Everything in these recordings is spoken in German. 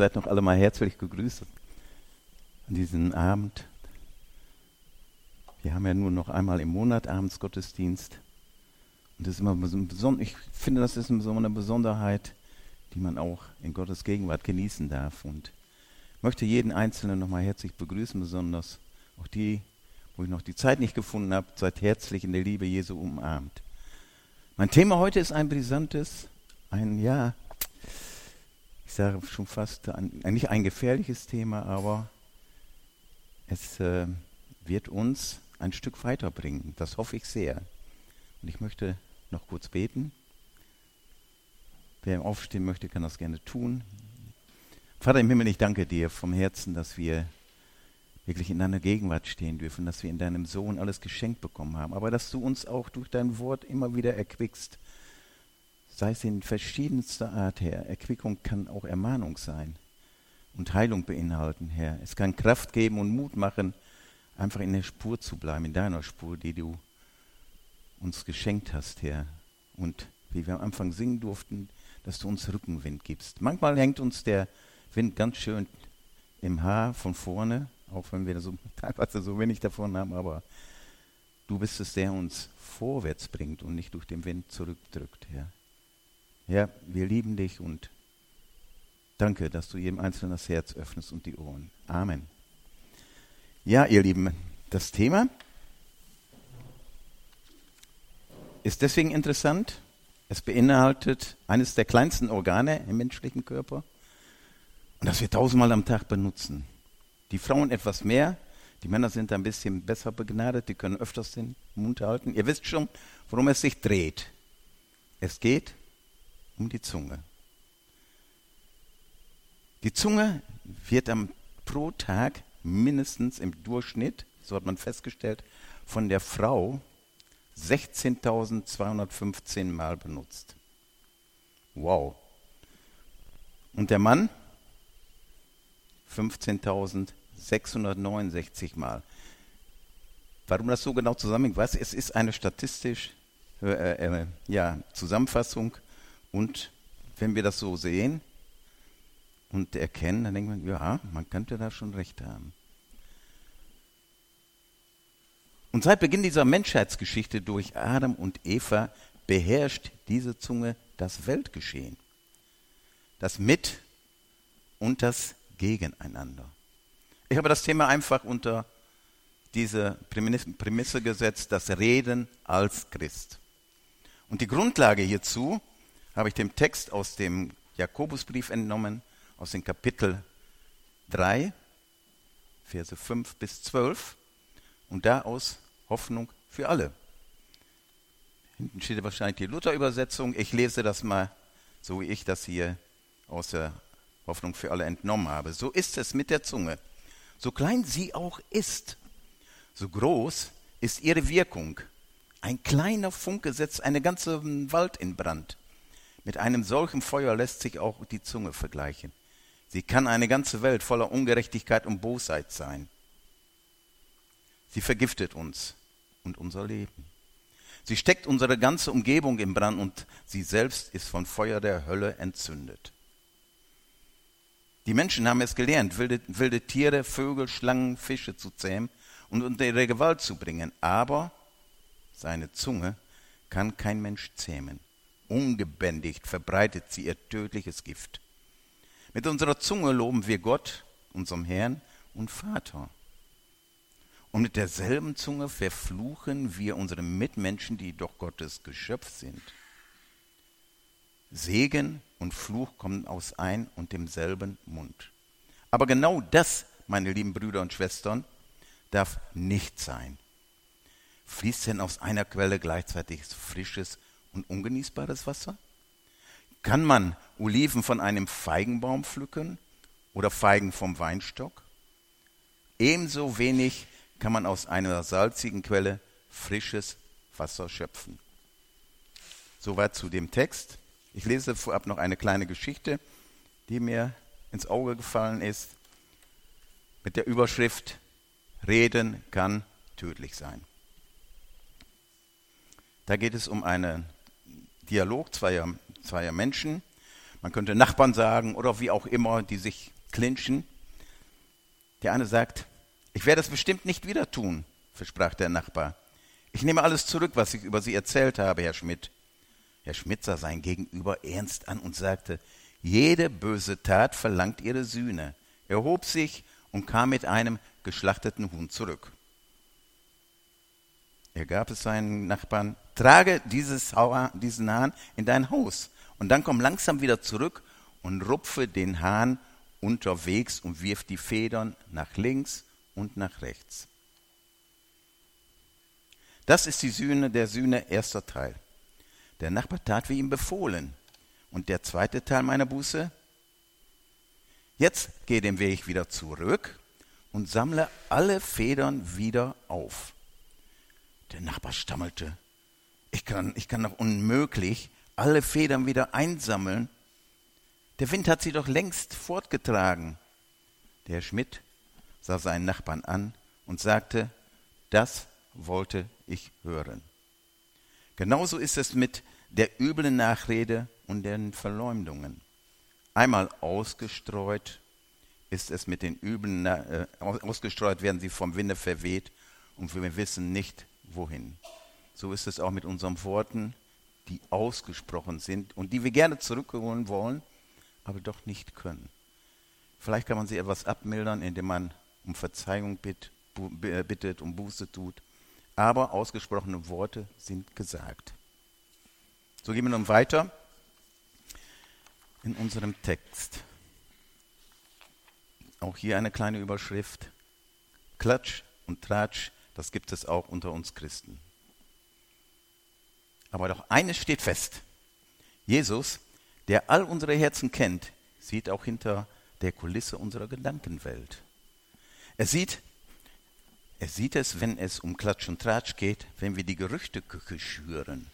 Seid noch alle mal herzlich gegrüßt an diesem Abend. Wir haben ja nur noch einmal im Monat abends Gottesdienst. Und das ist immer beson ich finde, das ist so eine Besonderheit, die man auch in Gottes Gegenwart genießen darf. Und möchte jeden Einzelnen nochmal herzlich begrüßen, besonders auch die, wo ich noch die Zeit nicht gefunden habe, seid herzlich in der Liebe Jesu umarmt. Mein Thema heute ist ein brisantes, ein, ja, ich sage schon fast, ein, nicht ein gefährliches Thema, aber es äh, wird uns ein Stück weiterbringen. Das hoffe ich sehr. Und ich möchte noch kurz beten. Wer aufstehen möchte, kann das gerne tun. Vater im Himmel, ich danke dir vom Herzen, dass wir wirklich in deiner Gegenwart stehen dürfen, dass wir in deinem Sohn alles geschenkt bekommen haben, aber dass du uns auch durch dein Wort immer wieder erquickst, sei es in verschiedenster Art, Herr. Erquickung kann auch Ermahnung sein und Heilung beinhalten, Herr. Es kann Kraft geben und Mut machen, einfach in der Spur zu bleiben, in deiner Spur, die du uns geschenkt hast, Herr. Und wie wir am Anfang singen durften, dass du uns Rückenwind gibst. Manchmal hängt uns der Wind ganz schön im Haar von vorne, auch wenn wir so, teilweise so wenig davon haben, aber du bist es, der uns vorwärts bringt und nicht durch den Wind zurückdrückt, Herr. Ja, wir lieben dich und danke, dass du jedem Einzelnen das Herz öffnest und die Ohren. Amen. Ja, ihr Lieben, das Thema ist deswegen interessant. Es beinhaltet eines der kleinsten Organe im menschlichen Körper und das wir tausendmal am Tag benutzen. Die Frauen etwas mehr, die Männer sind ein bisschen besser begnadet, die können öfters den Mund halten. Ihr wisst schon, worum es sich dreht. Es geht um die Zunge. Die Zunge wird am, pro Tag mindestens im Durchschnitt, so hat man festgestellt, von der Frau 16.215 Mal benutzt. Wow. Und der Mann 15.669 Mal. Warum das so genau zusammenhängt, weiß es ist eine statistische äh, äh, ja, Zusammenfassung und wenn wir das so sehen und erkennen, dann denkt man, ja, man könnte da schon recht haben. Und seit Beginn dieser Menschheitsgeschichte durch Adam und Eva beherrscht diese Zunge das Weltgeschehen. Das Mit und das gegeneinander. Ich habe das Thema einfach unter diese Prämisse gesetzt, das Reden als Christ. Und die Grundlage hierzu habe ich dem Text aus dem Jakobusbrief entnommen, aus dem Kapitel 3, Verse 5 bis 12 und da aus Hoffnung für alle. Hinten steht wahrscheinlich die Luther-Übersetzung. Ich lese das mal, so wie ich das hier aus der Hoffnung für alle entnommen habe. So ist es mit der Zunge. So klein sie auch ist, so groß ist ihre Wirkung. Ein kleiner Funke setzt einen ganzen Wald in Brand. Mit einem solchen Feuer lässt sich auch die Zunge vergleichen. Sie kann eine ganze Welt voller Ungerechtigkeit und Bosheit sein. Sie vergiftet uns und unser Leben. Sie steckt unsere ganze Umgebung in Brand und sie selbst ist von Feuer der Hölle entzündet. Die Menschen haben es gelernt, wilde, wilde Tiere, Vögel, Schlangen, Fische zu zähmen und unter ihre Gewalt zu bringen. Aber seine Zunge kann kein Mensch zähmen. Ungebändigt verbreitet sie ihr tödliches Gift. Mit unserer Zunge loben wir Gott, unserem Herrn und Vater. Und mit derselben Zunge verfluchen wir unsere Mitmenschen, die doch Gottes Geschöpf sind. Segen und Fluch kommen aus ein und demselben Mund. Aber genau das, meine lieben Brüder und Schwestern, darf nicht sein. Fließt denn aus einer Quelle gleichzeitig frisches und ungenießbares Wasser? Kann man Oliven von einem Feigenbaum pflücken oder Feigen vom Weinstock? Ebenso wenig kann man aus einer salzigen Quelle frisches Wasser schöpfen. Soweit zu dem Text. Ich lese vorab noch eine kleine Geschichte, die mir ins Auge gefallen ist, mit der Überschrift Reden kann tödlich sein. Da geht es um einen Dialog zweier, zweier Menschen. Man könnte Nachbarn sagen oder wie auch immer, die sich clinchen. Der eine sagt, ich werde es bestimmt nicht wieder tun, versprach der Nachbar. Ich nehme alles zurück, was ich über Sie erzählt habe, Herr Schmidt. Herr Schmidt sah sein Gegenüber ernst an und sagte, jede böse Tat verlangt ihre Sühne. Er hob sich und kam mit einem geschlachteten Huhn zurück. Er gab es seinen Nachbarn, trage dieses, diesen Hahn in dein Haus und dann komm langsam wieder zurück und rupfe den Hahn unterwegs und wirf die Federn nach links und nach rechts. Das ist die Sühne der Sühne, erster Teil. Der Nachbar tat wie ihm befohlen. Und der zweite Teil meiner Buße? Jetzt geh den Weg wieder zurück und sammle alle Federn wieder auf. Der Nachbar stammelte. Ich kann, ich kann doch unmöglich alle Federn wieder einsammeln. Der Wind hat sie doch längst fortgetragen. Der Schmidt sah seinen Nachbarn an und sagte, das wollte ich hören. Genauso ist es mit der üblen Nachrede und den Verleumdungen. Einmal ausgestreut ist es mit den üblen, äh, ausgestreut werden sie vom Winde verweht und wir wissen nicht wohin. So ist es auch mit unseren Worten, die ausgesprochen sind und die wir gerne zurückholen wollen, aber doch nicht können. Vielleicht kann man sie etwas abmildern, indem man um Verzeihung bittet, um Buße tut, aber ausgesprochene Worte sind gesagt. So gehen wir nun weiter in unserem Text. Auch hier eine kleine Überschrift. Klatsch und Tratsch, das gibt es auch unter uns Christen. Aber doch eines steht fest. Jesus, der all unsere Herzen kennt, sieht auch hinter der Kulisse unserer Gedankenwelt. Er sieht, er sieht es, wenn es um Klatsch und Tratsch geht, wenn wir die Gerüchteküche schüren.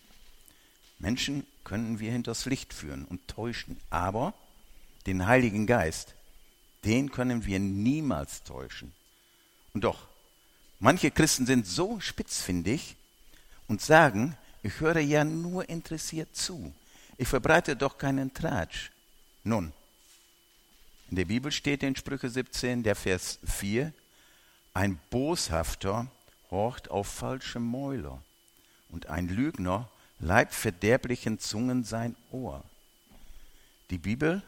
Menschen können wir hinters Licht führen und täuschen, aber den Heiligen Geist, den können wir niemals täuschen. Und doch, manche Christen sind so spitzfindig und sagen, ich höre ja nur interessiert zu. Ich verbreite doch keinen Tratsch. Nun, in der Bibel steht in Sprüche 17, der Vers 4, ein Boshafter horcht auf falsche Mäuler und ein Lügner leibt verderblichen Zungen sein Ohr. Die Bibel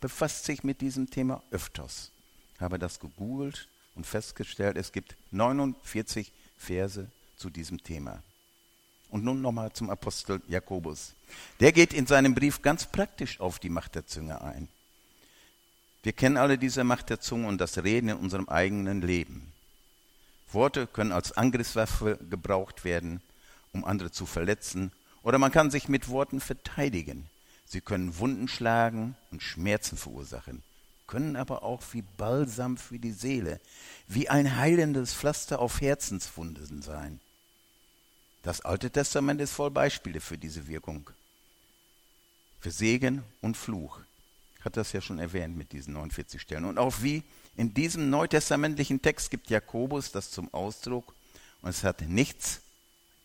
befasst sich mit diesem Thema öfters. Ich habe das gegoogelt und festgestellt, es gibt 49 Verse zu diesem Thema. Und nun nochmal zum Apostel Jakobus. Der geht in seinem Brief ganz praktisch auf die Macht der Zunge ein. Wir kennen alle diese Macht der Zunge und das Reden in unserem eigenen Leben. Worte können als Angriffswaffe gebraucht werden um andere zu verletzen, oder man kann sich mit Worten verteidigen. Sie können Wunden schlagen und Schmerzen verursachen, können aber auch wie Balsam für die Seele, wie ein heilendes Pflaster auf Herzenswunden sein. Das Alte Testament ist voll Beispiele für diese Wirkung. Für Segen und Fluch. Ich hatte das ja schon erwähnt mit diesen 49 Stellen. Und auch wie in diesem neutestamentlichen Text gibt Jakobus das zum Ausdruck. Und es hat nichts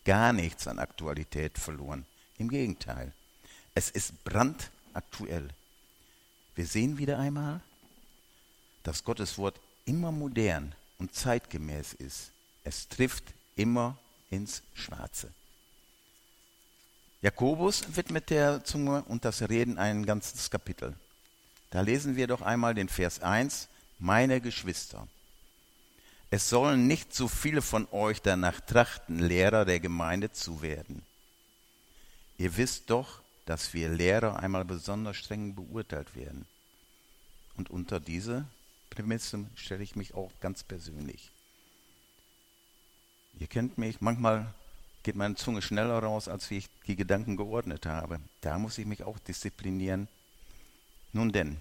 gar nichts an Aktualität verloren. Im Gegenteil, es ist brandaktuell. Wir sehen wieder einmal, dass Gottes Wort immer modern und zeitgemäß ist. Es trifft immer ins Schwarze. Jakobus widmet der Zunge und das Reden ein ganzes Kapitel. Da lesen wir doch einmal den Vers 1, meine Geschwister. Es sollen nicht so viele von euch danach trachten, Lehrer der Gemeinde zu werden. Ihr wisst doch, dass wir Lehrer einmal besonders streng beurteilt werden. Und unter diese Prämisse stelle ich mich auch ganz persönlich. Ihr kennt mich, manchmal geht meine Zunge schneller raus, als wie ich die Gedanken geordnet habe. Da muss ich mich auch disziplinieren. Nun denn,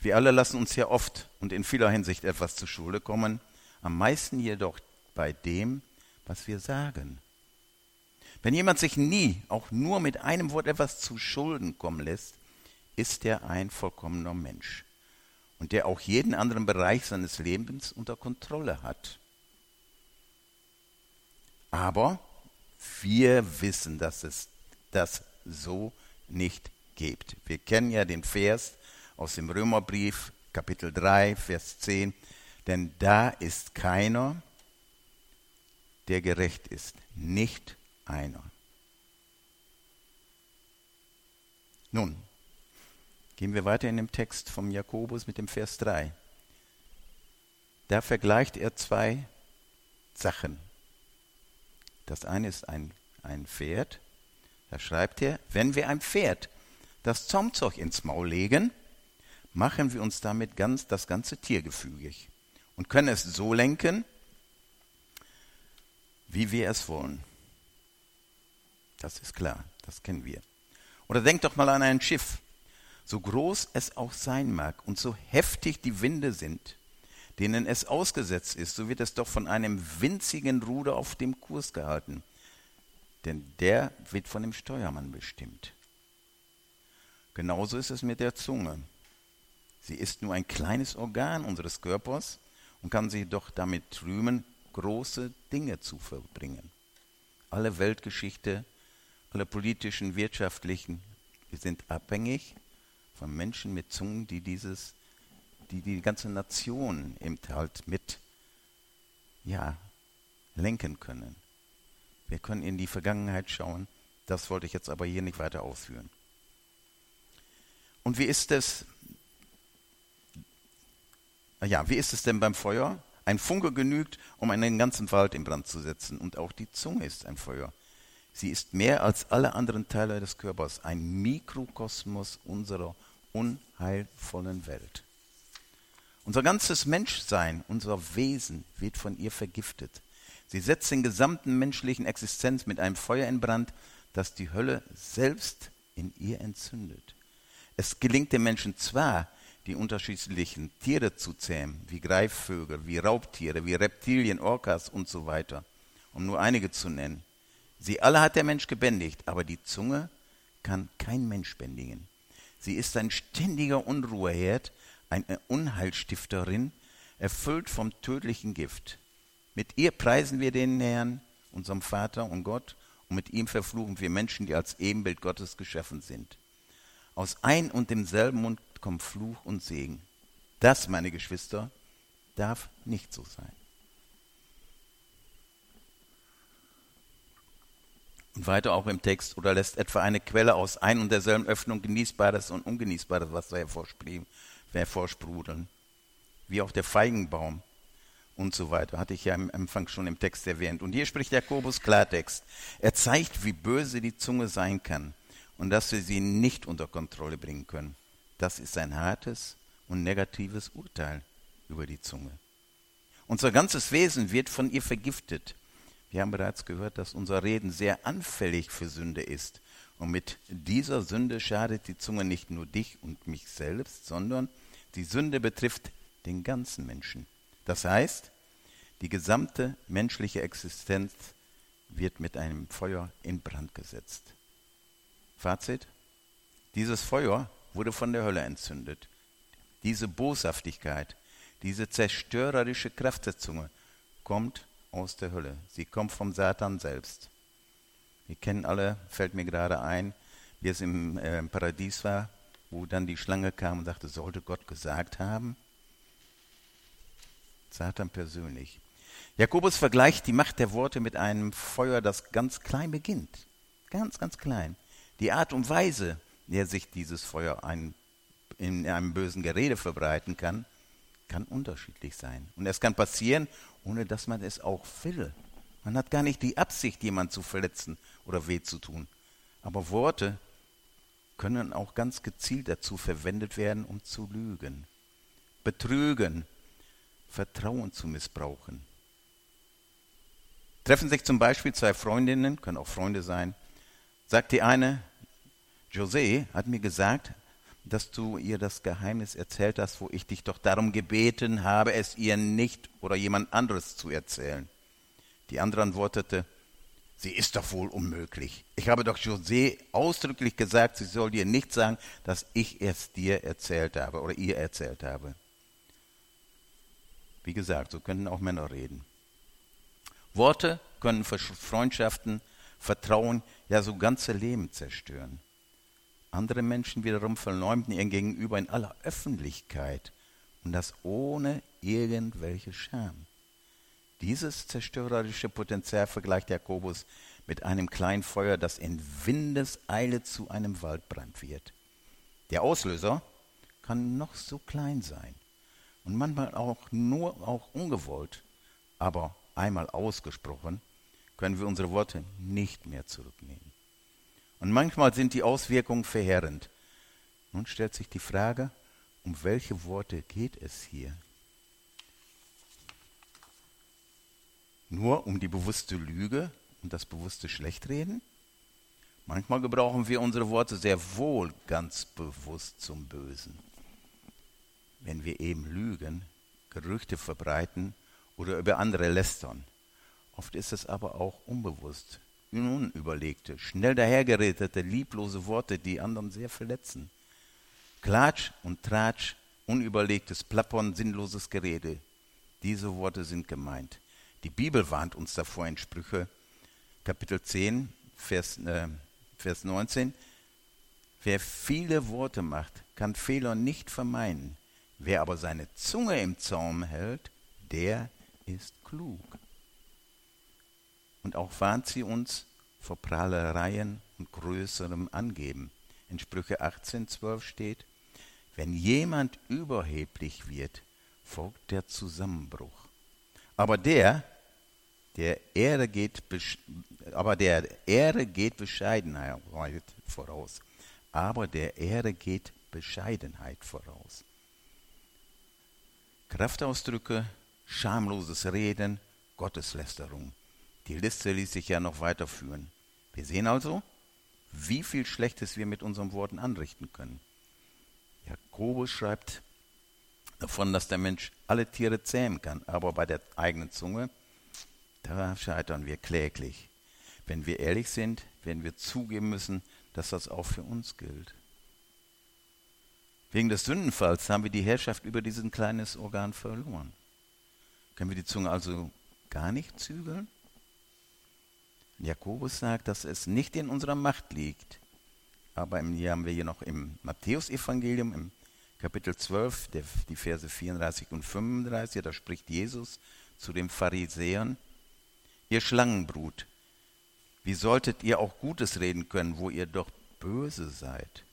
wir alle lassen uns ja oft und in vieler Hinsicht etwas zur Schule kommen, am meisten jedoch bei dem, was wir sagen. Wenn jemand sich nie, auch nur mit einem Wort etwas zu Schulden kommen lässt, ist er ein vollkommener Mensch und der auch jeden anderen Bereich seines Lebens unter Kontrolle hat. Aber wir wissen, dass es das so nicht gebt. Wir kennen ja den Vers aus dem Römerbrief, Kapitel 3, Vers 10. Denn da ist keiner, der gerecht ist. Nicht einer. Nun, gehen wir weiter in dem Text vom Jakobus mit dem Vers 3. Da vergleicht er zwei Sachen. Das eine ist ein, ein Pferd. Da schreibt er, wenn wir ein Pferd das Zaumzeug ins Maul legen, machen wir uns damit ganz das ganze Tier gefügig und können es so lenken, wie wir es wollen. Das ist klar, das kennen wir. Oder denkt doch mal an ein Schiff. So groß es auch sein mag und so heftig die Winde sind, denen es ausgesetzt ist, so wird es doch von einem winzigen Ruder auf dem Kurs gehalten. Denn der wird von dem Steuermann bestimmt. Genauso ist es mit der Zunge. Sie ist nur ein kleines Organ unseres Körpers und kann sich doch damit rühmen, große Dinge zu verbringen. Alle Weltgeschichte, alle politischen, wirtschaftlichen, wir sind abhängig von Menschen mit Zungen, die dieses, die die ganze Nation eben halt mit, ja, lenken können. Wir können in die Vergangenheit schauen. Das wollte ich jetzt aber hier nicht weiter ausführen. Und wie ist es? Ja, wie ist es denn beim Feuer? Ein Funke genügt, um einen ganzen Wald in Brand zu setzen. Und auch die Zunge ist ein Feuer. Sie ist mehr als alle anderen Teile des Körpers ein Mikrokosmos unserer unheilvollen Welt. Unser ganzes Menschsein, unser Wesen wird von ihr vergiftet. Sie setzt den gesamten menschlichen Existenz mit einem Feuer in Brand, das die Hölle selbst in ihr entzündet. Es gelingt dem Menschen zwar, die unterschiedlichen Tiere zu zähmen, wie Greifvögel, wie Raubtiere, wie Reptilien, Orcas und so weiter, um nur einige zu nennen. Sie alle hat der Mensch gebändigt, aber die Zunge kann kein Mensch bändigen. Sie ist ein ständiger Unruheherd, eine Unheilstifterin, erfüllt vom tödlichen Gift. Mit ihr preisen wir den Herrn, unserem Vater und Gott, und mit ihm verfluchen wir Menschen, die als Ebenbild Gottes geschaffen sind. Aus ein und demselben Mund kommt Fluch und Segen. Das, meine Geschwister, darf nicht so sein. Und weiter auch im Text, oder lässt etwa eine Quelle aus ein und derselben Öffnung genießbares und ungenießbares Wasser hervorsprudeln, wie auch der Feigenbaum und so weiter. Hatte ich ja im Anfang schon im Text erwähnt. Und hier spricht Jakobus Klartext. Er zeigt, wie böse die Zunge sein kann und dass wir sie nicht unter Kontrolle bringen können. Das ist ein hartes und negatives Urteil über die Zunge. Unser ganzes Wesen wird von ihr vergiftet. Wir haben bereits gehört, dass unser Reden sehr anfällig für Sünde ist. Und mit dieser Sünde schadet die Zunge nicht nur dich und mich selbst, sondern die Sünde betrifft den ganzen Menschen. Das heißt, die gesamte menschliche Existenz wird mit einem Feuer in Brand gesetzt. Fazit, dieses Feuer wurde von der Hölle entzündet. Diese Boshaftigkeit, diese zerstörerische Kraft der Zunge kommt aus der Hölle. Sie kommt vom Satan selbst. Wir kennen alle, fällt mir gerade ein, wie es im äh, Paradies war, wo dann die Schlange kam und sagte, sollte Gott gesagt haben? Satan persönlich. Jakobus vergleicht die Macht der Worte mit einem Feuer, das ganz klein beginnt. Ganz, ganz klein. Die Art und Weise, der sich dieses Feuer ein, in einem bösen Gerede verbreiten kann, kann unterschiedlich sein. Und es kann passieren, ohne dass man es auch will. Man hat gar nicht die Absicht, jemanden zu verletzen oder weh zu tun. Aber Worte können auch ganz gezielt dazu verwendet werden, um zu lügen, betrügen, Vertrauen zu missbrauchen. Treffen sich zum Beispiel zwei Freundinnen, können auch Freunde sein, sagt die eine, José hat mir gesagt, dass du ihr das Geheimnis erzählt hast, wo ich dich doch darum gebeten habe, es ihr nicht oder jemand anderes zu erzählen. Die andere antwortete, sie ist doch wohl unmöglich. Ich habe doch José ausdrücklich gesagt, sie soll dir nicht sagen, dass ich es dir erzählt habe oder ihr erzählt habe. Wie gesagt, so können auch Männer reden. Worte können Freundschaften, Vertrauen, ja so ganze Leben zerstören. Andere Menschen wiederum verleumden ihr Gegenüber in aller Öffentlichkeit und das ohne irgendwelche Scham. Dieses zerstörerische Potenzial vergleicht Jakobus mit einem kleinen Feuer, das in Windeseile zu einem Waldbrand wird. Der Auslöser kann noch so klein sein und manchmal auch nur auch ungewollt, aber einmal ausgesprochen, können wir unsere Worte nicht mehr zurücknehmen. Und manchmal sind die Auswirkungen verheerend. Nun stellt sich die Frage, um welche Worte geht es hier? Nur um die bewusste Lüge und das bewusste Schlechtreden? Manchmal gebrauchen wir unsere Worte sehr wohl ganz bewusst zum Bösen. Wenn wir eben lügen, Gerüchte verbreiten oder über andere lästern. Oft ist es aber auch unbewusst, unüberlegte, schnell dahergeredete, lieblose Worte, die anderen sehr verletzen. Klatsch und Tratsch, unüberlegtes Plappern, sinnloses Gerede. Diese Worte sind gemeint. Die Bibel warnt uns davor in Sprüche, Kapitel 10, Vers, äh, Vers 19. Wer viele Worte macht, kann Fehler nicht vermeiden. Wer aber seine Zunge im Zaum hält, der ist klug. Und auch warnt sie uns vor Prahlereien und größerem Angeben. In Sprüche 18, 12 steht, wenn jemand überheblich wird, folgt der Zusammenbruch. Aber der, der Ehre geht, aber der Ehre geht Bescheidenheit voraus. Aber der Ehre geht Bescheidenheit voraus. Kraftausdrücke, schamloses Reden, Gotteslästerung. Die Liste ließ sich ja noch weiterführen. Wir sehen also, wie viel Schlechtes wir mit unseren Worten anrichten können. Jakobus schreibt davon, dass der Mensch alle Tiere zähmen kann, aber bei der eigenen Zunge, da scheitern wir kläglich. Wenn wir ehrlich sind, werden wir zugeben müssen, dass das auch für uns gilt. Wegen des Sündenfalls haben wir die Herrschaft über dieses kleines Organ verloren. Können wir die Zunge also gar nicht zügeln? Jakobus sagt, dass es nicht in unserer Macht liegt. Aber hier haben wir hier noch im Matthäusevangelium, im Kapitel 12, der, die Verse 34 und 35, da spricht Jesus zu den Pharisäern, ihr Schlangenbrut, wie solltet ihr auch Gutes reden können, wo ihr doch böse seid?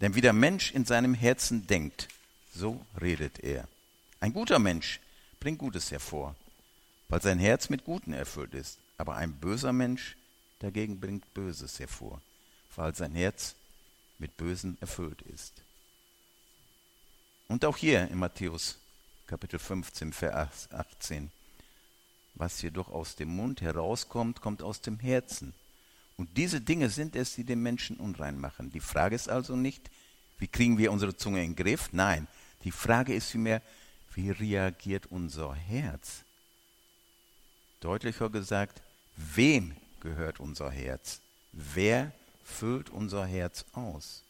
Denn wie der Mensch in seinem Herzen denkt, so redet er. Ein guter Mensch bringt Gutes hervor, weil sein Herz mit Guten erfüllt ist. Aber ein böser Mensch dagegen bringt Böses hervor, weil sein Herz mit Bösen erfüllt ist. Und auch hier in Matthäus Kapitel 15, Vers 18. Was jedoch aus dem Mund herauskommt, kommt aus dem Herzen. Und diese Dinge sind es, die den Menschen unrein machen. Die Frage ist also nicht, wie kriegen wir unsere Zunge in den Griff? Nein, die Frage ist vielmehr, wie reagiert unser Herz? Deutlicher gesagt, wem gehört unser Herz? Wer füllt unser Herz aus?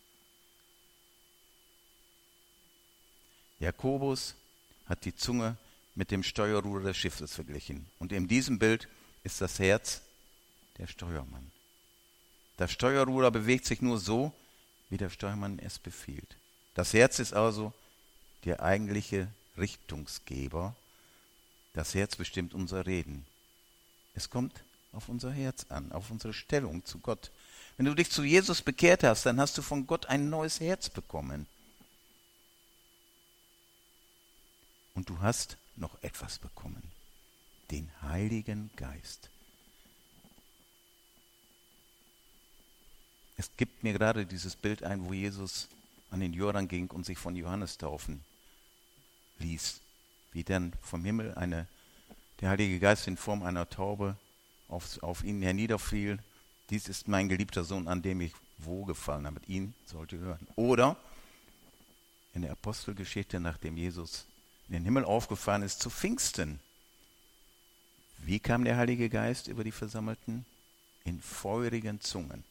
Jakobus hat die Zunge mit dem Steuerruder des Schiffes verglichen. Und in diesem Bild ist das Herz der Steuermann. Das Steuerruder bewegt sich nur so, wie der Steuermann es befiehlt. Das Herz ist also der eigentliche Richtungsgeber. Das Herz bestimmt unser Reden. Es kommt auf unser Herz an, auf unsere Stellung zu Gott. Wenn du dich zu Jesus bekehrt hast, dann hast du von Gott ein neues Herz bekommen. Und du hast noch etwas bekommen, den Heiligen Geist. Es gibt mir gerade dieses Bild ein, wo Jesus an den Jordan ging und sich von Johannes taufen ließ. Wie dann vom Himmel eine, der Heilige Geist in Form einer Taube auf, auf ihn herniederfiel. Dies ist mein geliebter Sohn, an dem ich wohlgefallen habe. Ihn sollte hören. Oder in der Apostelgeschichte, nachdem Jesus in den Himmel aufgefahren ist, zu Pfingsten. Wie kam der Heilige Geist über die Versammelten? In feurigen Zungen.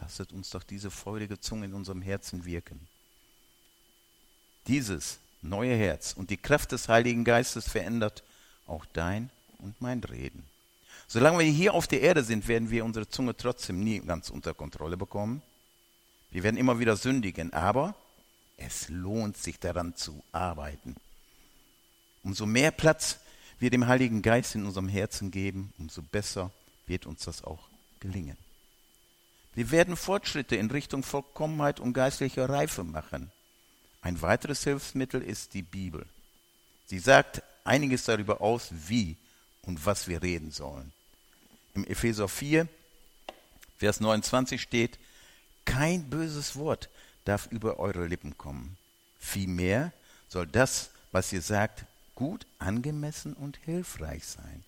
Lasset uns doch diese feurige Zunge in unserem Herzen wirken. Dieses neue Herz und die Kraft des Heiligen Geistes verändert auch dein und mein Reden. Solange wir hier auf der Erde sind, werden wir unsere Zunge trotzdem nie ganz unter Kontrolle bekommen. Wir werden immer wieder sündigen, aber es lohnt sich daran zu arbeiten. Umso mehr Platz wir dem Heiligen Geist in unserem Herzen geben, umso besser wird uns das auch gelingen. Wir werden Fortschritte in Richtung Vollkommenheit und geistlicher Reife machen. Ein weiteres Hilfsmittel ist die Bibel. Sie sagt einiges darüber aus, wie und was wir reden sollen. Im Epheser 4, Vers 29 steht, kein böses Wort darf über eure Lippen kommen. Vielmehr soll das, was ihr sagt, gut, angemessen und hilfreich sein.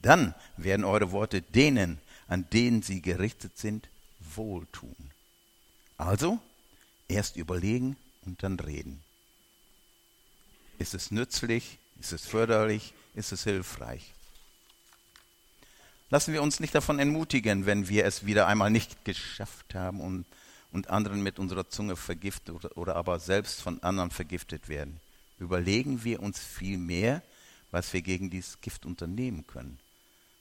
Dann werden eure Worte denen, an denen sie gerichtet sind, wohltun. Also, erst überlegen und dann reden. Ist es nützlich? Ist es förderlich? Ist es hilfreich? Lassen wir uns nicht davon entmutigen, wenn wir es wieder einmal nicht geschafft haben und, und anderen mit unserer Zunge vergiftet oder, oder aber selbst von anderen vergiftet werden. Überlegen wir uns viel mehr, was wir gegen dieses Gift unternehmen können.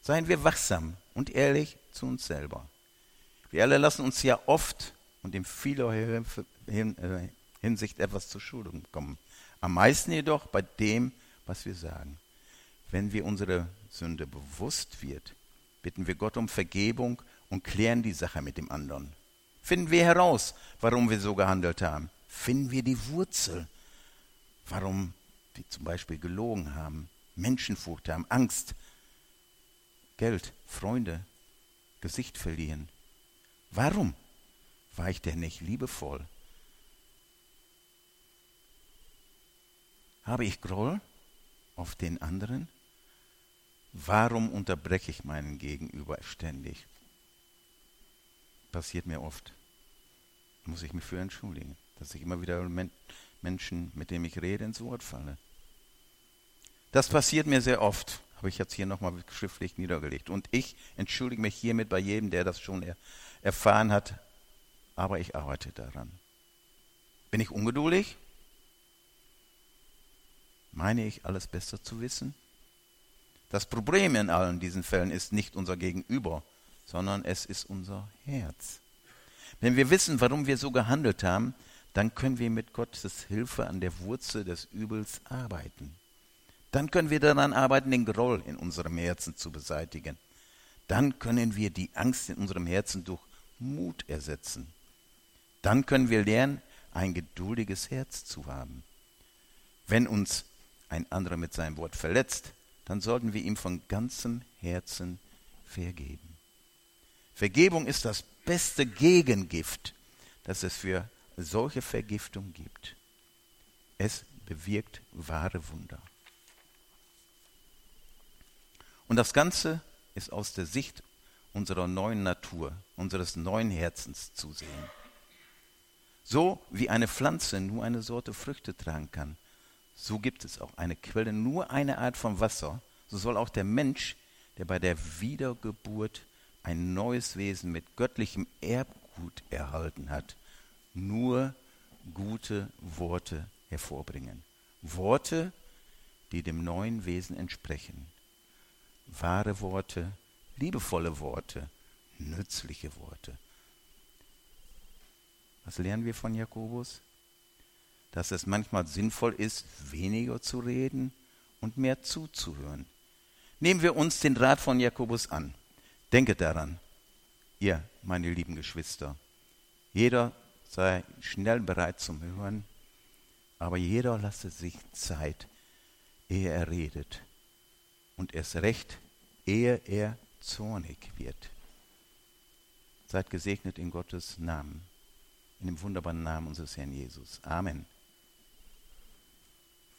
Seien wir wachsam und ehrlich zu uns selber. Wir alle lassen uns ja oft und in vieler äh, Hinsicht etwas zur Schulung kommen. Am meisten jedoch bei dem, was wir sagen. Wenn wir unsere Sünde bewusst wird, bitten wir Gott um Vergebung und klären die Sache mit dem anderen. Finden wir heraus, warum wir so gehandelt haben. Finden wir die Wurzel, warum wir zum Beispiel gelogen haben, Menschenfurcht haben, Angst, Geld, Freunde, Gesicht verlieren. Warum war ich denn nicht liebevoll? Habe ich Groll auf den anderen? Warum unterbreche ich meinen Gegenüber ständig? Passiert mir oft. Muss ich mich für entschuldigen, dass ich immer wieder Menschen, mit denen ich rede, ins Wort falle. Das passiert mir sehr oft, habe ich jetzt hier nochmal schriftlich niedergelegt. Und ich entschuldige mich hiermit bei jedem, der das schon er, erfahren hat, aber ich arbeite daran. Bin ich ungeduldig? Meine ich, alles besser zu wissen? Das Problem in allen diesen Fällen ist nicht unser Gegenüber, sondern es ist unser Herz. Wenn wir wissen, warum wir so gehandelt haben, dann können wir mit Gottes Hilfe an der Wurzel des Übels arbeiten. Dann können wir daran arbeiten, den Groll in unserem Herzen zu beseitigen. Dann können wir die Angst in unserem Herzen durch Mut ersetzen. Dann können wir lernen, ein geduldiges Herz zu haben. Wenn uns ein anderer mit seinem Wort verletzt, dann sollten wir ihm von ganzem Herzen vergeben. Vergebung ist das beste Gegengift, das es für solche Vergiftung gibt. Es bewirkt wahre Wunder. Und das Ganze ist aus der Sicht unserer neuen Natur, unseres neuen Herzens zu sehen. So wie eine Pflanze nur eine Sorte Früchte tragen kann, so gibt es auch eine Quelle, nur eine Art von Wasser, so soll auch der Mensch, der bei der Wiedergeburt ein neues Wesen mit göttlichem Erbgut erhalten hat, nur gute Worte hervorbringen. Worte, die dem neuen Wesen entsprechen. Wahre Worte, liebevolle Worte, nützliche Worte. Was lernen wir von Jakobus? dass es manchmal sinnvoll ist, weniger zu reden und mehr zuzuhören. Nehmen wir uns den Rat von Jakobus an. Denke daran, ihr, meine lieben Geschwister, jeder sei schnell bereit zum Hören, aber jeder lasse sich Zeit, ehe er redet und erst recht, ehe er zornig wird. Seid gesegnet in Gottes Namen, in dem wunderbaren Namen unseres Herrn Jesus. Amen.